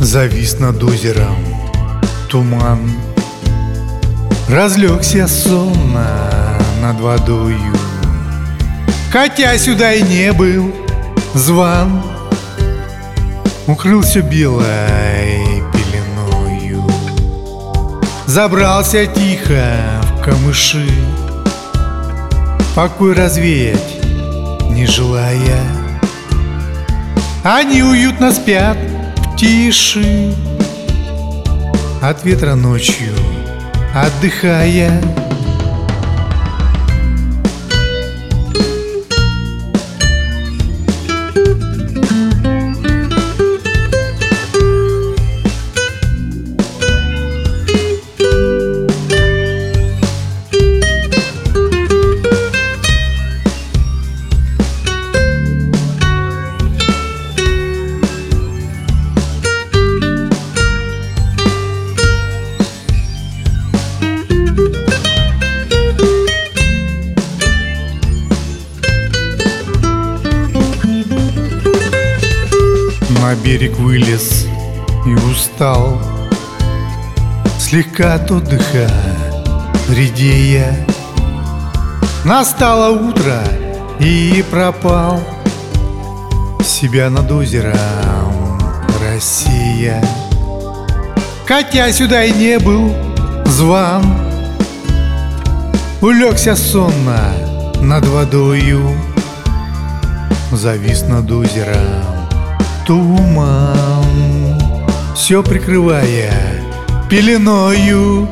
Завис над озером туман. Разлегся сонно над водою. Хотя сюда и не был зван Укрылся белой пеленою. Забрался тихо в камыши. Покой развеять не желая. Они уютно спят тиши. От ветра ночью отдыхая На берег вылез и устал. Слегка от отдыха редея. Настало утро и пропал. Себя над озером Россия. Хотя сюда и не был зван. Улегся сонно над водою. Завис над озером туман Все прикрывая пеленою